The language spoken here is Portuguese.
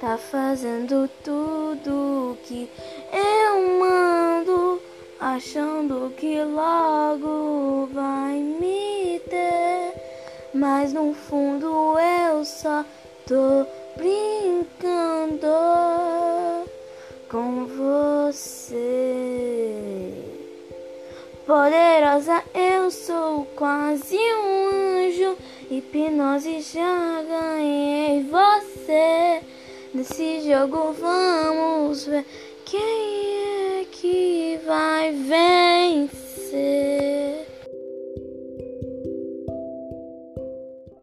tá fazendo tudo que eu mando, achando que logo vai me ter, mas no fundo eu só tô brincando com você. Poderosa eu sou quase um anjo, hipnose já ganhei. Nesse jogo vamos ver quem é que vai vencer.